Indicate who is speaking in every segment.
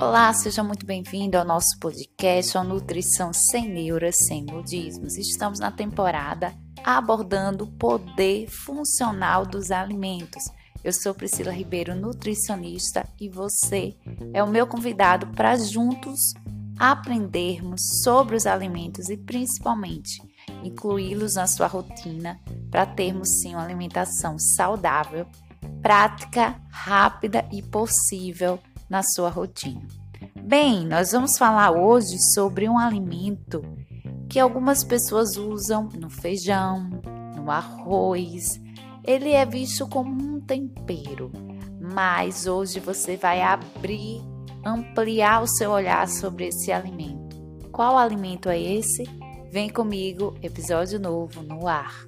Speaker 1: Olá, seja muito bem-vindo ao nosso podcast a Nutrição Sem Neuras, Sem Modismos. Estamos na temporada abordando o poder funcional dos alimentos. Eu sou Priscila Ribeiro, nutricionista, e você é o meu convidado para juntos aprendermos sobre os alimentos e principalmente incluí-los na sua rotina para termos sim uma alimentação saudável, prática, rápida e possível na sua rotina. Bem, nós vamos falar hoje sobre um alimento que algumas pessoas usam no feijão, no arroz. Ele é visto como um tempero, mas hoje você vai abrir, ampliar o seu olhar sobre esse alimento. Qual alimento é esse? Vem comigo, episódio novo no ar.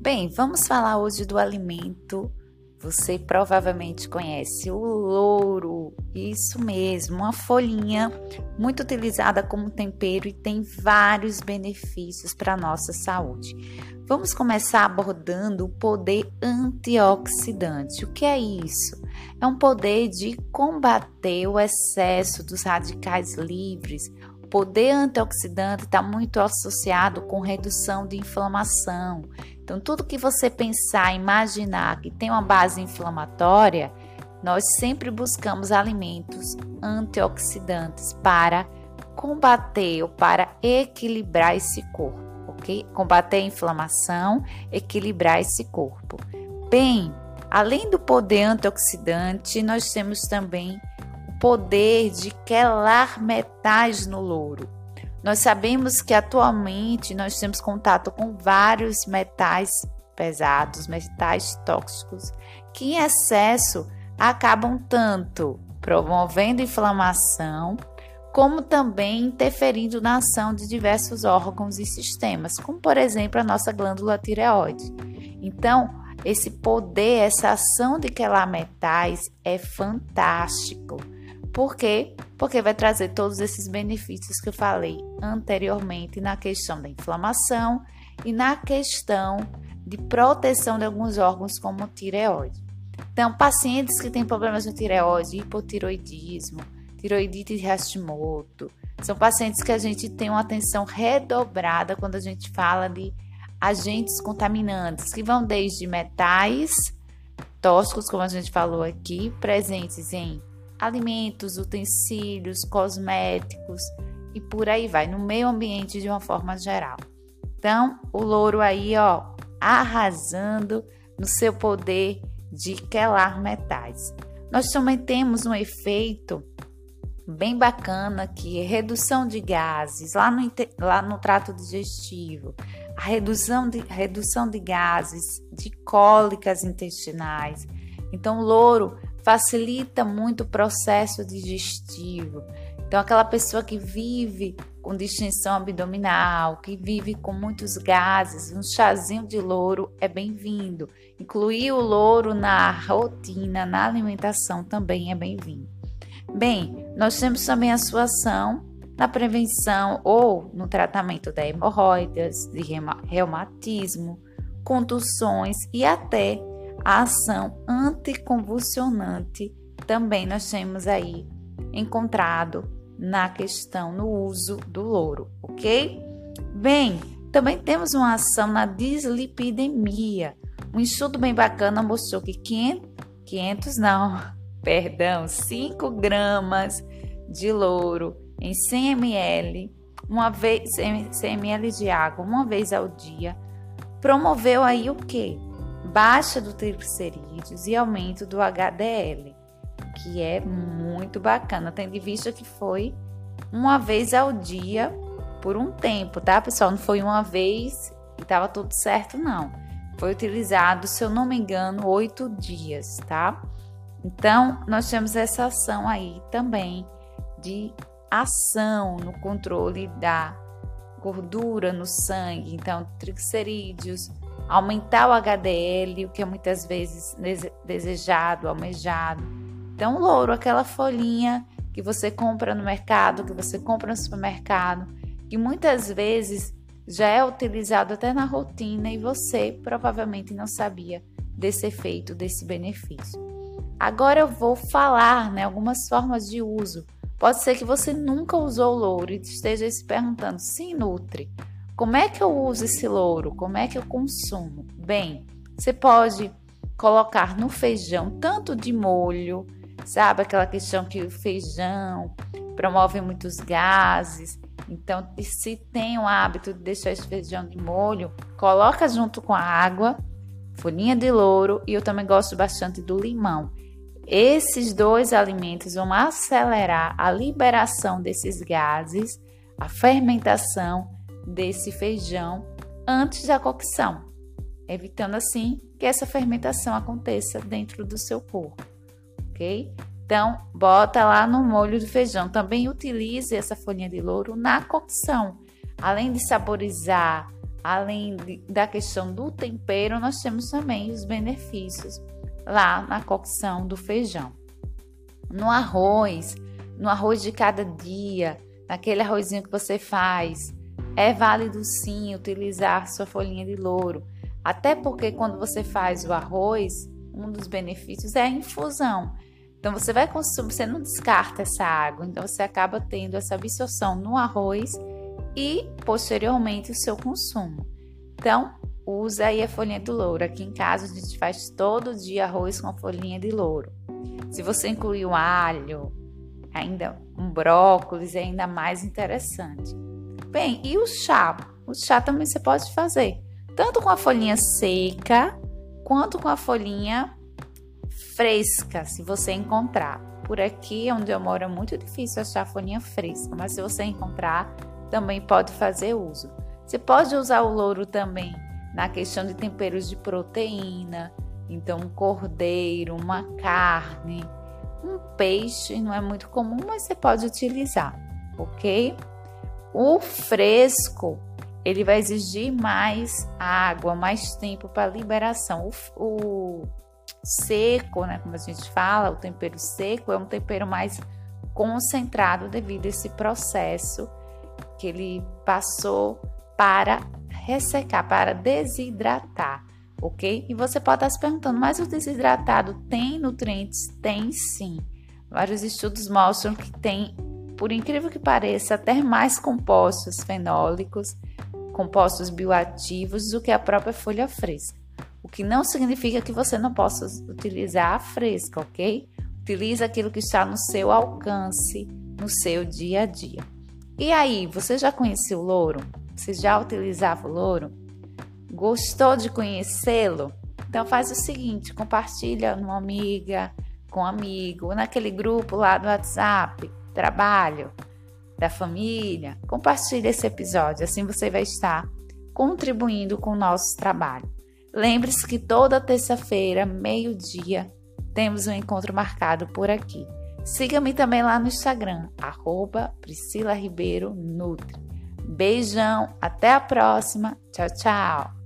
Speaker 1: Bem, vamos falar hoje do alimento. Você provavelmente conhece o louro, isso mesmo, uma folhinha muito utilizada como tempero e tem vários benefícios para a nossa saúde. Vamos começar abordando o poder antioxidante. O que é isso? É um poder de combater o excesso dos radicais livres. O poder antioxidante está muito associado com redução de inflamação. Então, tudo que você pensar, imaginar que tem uma base inflamatória, nós sempre buscamos alimentos antioxidantes para combater ou para equilibrar esse corpo ok? Combater a inflamação, equilibrar esse corpo. Bem, além do poder antioxidante, nós temos também o poder de quelar metais no louro. Nós sabemos que atualmente nós temos contato com vários metais pesados, metais tóxicos, que em excesso acabam tanto promovendo inflamação como também interferindo na ação de diversos órgãos e sistemas, como por exemplo a nossa glândula tireoide. Então, esse poder, essa ação de quelar metais é fantástico. Por quê? Porque vai trazer todos esses benefícios que eu falei anteriormente na questão da inflamação e na questão de proteção de alguns órgãos como o tireoide. Então, pacientes que têm problemas no tireoide, hipotiroidismo, tiroidite de Hashimoto. São pacientes que a gente tem uma atenção redobrada quando a gente fala de agentes contaminantes, que vão desde metais tóxicos, como a gente falou aqui, presentes em alimentos, utensílios, cosméticos e por aí vai, no meio ambiente de uma forma geral. Então, o louro aí, ó, arrasando no seu poder de quelar metais. Nós também temos um efeito bem bacana que é redução de gases lá no, lá no trato digestivo, a redução de, redução de gases, de cólicas intestinais. Então, o louro facilita muito o processo digestivo. Então, aquela pessoa que vive com distensão abdominal, que vive com muitos gases, um chazinho de louro é bem-vindo. Incluir o louro na rotina, na alimentação também é bem-vindo. Bem, nós temos também a sua ação na prevenção ou no tratamento da hemorroidas, de reumatismo, contusões e até a ação anticonvulsionante também nós temos aí encontrado na questão no uso do louro, ok? Bem, também temos uma ação na dislipidemia. Um estudo bem bacana mostrou que 500, 500 não, perdão, 5 gramas de louro em 100 ml, uma vez 100 ml de água, uma vez ao dia, promoveu aí o que? Baixa do triglicerídeos e aumento do HDL, que é muito bacana, tendo em vista que foi uma vez ao dia por um tempo, tá, pessoal? Não foi uma vez e tava tudo certo, não. Foi utilizado, se eu não me engano, oito dias, tá? Então, nós temos essa ação aí também de ação no controle da gordura no sangue, então triglicerídeos, aumentar o HDL, o que é muitas vezes desejado, almejado. Então, louro, aquela folhinha que você compra no mercado, que você compra no supermercado, que muitas vezes já é utilizado até na rotina e você provavelmente não sabia desse efeito, desse benefício. Agora eu vou falar né, algumas formas de uso. Pode ser que você nunca usou louro e esteja se perguntando: se nutre, como é que eu uso esse louro? Como é que eu consumo? Bem, você pode colocar no feijão tanto de molho, sabe aquela questão que o feijão promove muitos gases. Então, se tem o hábito de deixar esse feijão de molho, coloca junto com a água, folhinha de louro e eu também gosto bastante do limão. Esses dois alimentos vão acelerar a liberação desses gases, a fermentação desse feijão antes da cocção, evitando assim que essa fermentação aconteça dentro do seu corpo, ok? Então, bota lá no molho do feijão. Também utilize essa folhinha de louro na cocção. Além de saborizar, além de, da questão do tempero, nós temos também os benefícios lá na cocção do feijão. No arroz, no arroz de cada dia, naquele arrozinho que você faz, é válido sim utilizar sua folhinha de louro. Até porque quando você faz o arroz, um dos benefícios é a infusão. Então você vai consumir, você não descarta essa água, então você acaba tendo essa absorção no arroz e posteriormente o seu consumo. Então, usa aí a folhinha do louro. Aqui em casa a gente faz todo dia arroz com a folhinha de louro. Se você incluir o alho, ainda um brócolis, é ainda mais interessante. Bem, e o chá? O chá também você pode fazer, tanto com a folhinha seca quanto com a folhinha fresca, se você encontrar. Por aqui, onde eu moro, é muito difícil achar folhinha fresca, mas se você encontrar, também pode fazer uso. Você pode usar o louro também na questão de temperos de proteína, então um cordeiro, uma carne, um peixe, não é muito comum, mas você pode utilizar, ok? O fresco, ele vai exigir mais água, mais tempo para liberação. O, o seco, né, como a gente fala, o tempero seco é um tempero mais concentrado devido a esse processo que ele passou para ressecar, para desidratar, ok? E você pode estar se perguntando, mas o desidratado tem nutrientes? Tem sim. Vários estudos mostram que tem, por incrível que pareça, até mais compostos fenólicos, compostos bioativos do que a própria folha fresca. O que não significa que você não possa utilizar a fresca, ok? Utilize aquilo que está no seu alcance, no seu dia a dia. E aí, você já conheceu o louro? Você já utilizava o louro? Gostou de conhecê-lo? Então faz o seguinte, compartilha numa amiga, com um amigo, naquele grupo lá do WhatsApp, trabalho, da família. Compartilhe esse episódio, assim você vai estar contribuindo com o nosso trabalho. Lembre-se que toda terça-feira, meio-dia, temos um encontro marcado por aqui. Siga-me também lá no Instagram, arroba Priscila Ribeiro Nutri. Beijão, até a próxima. Tchau, tchau.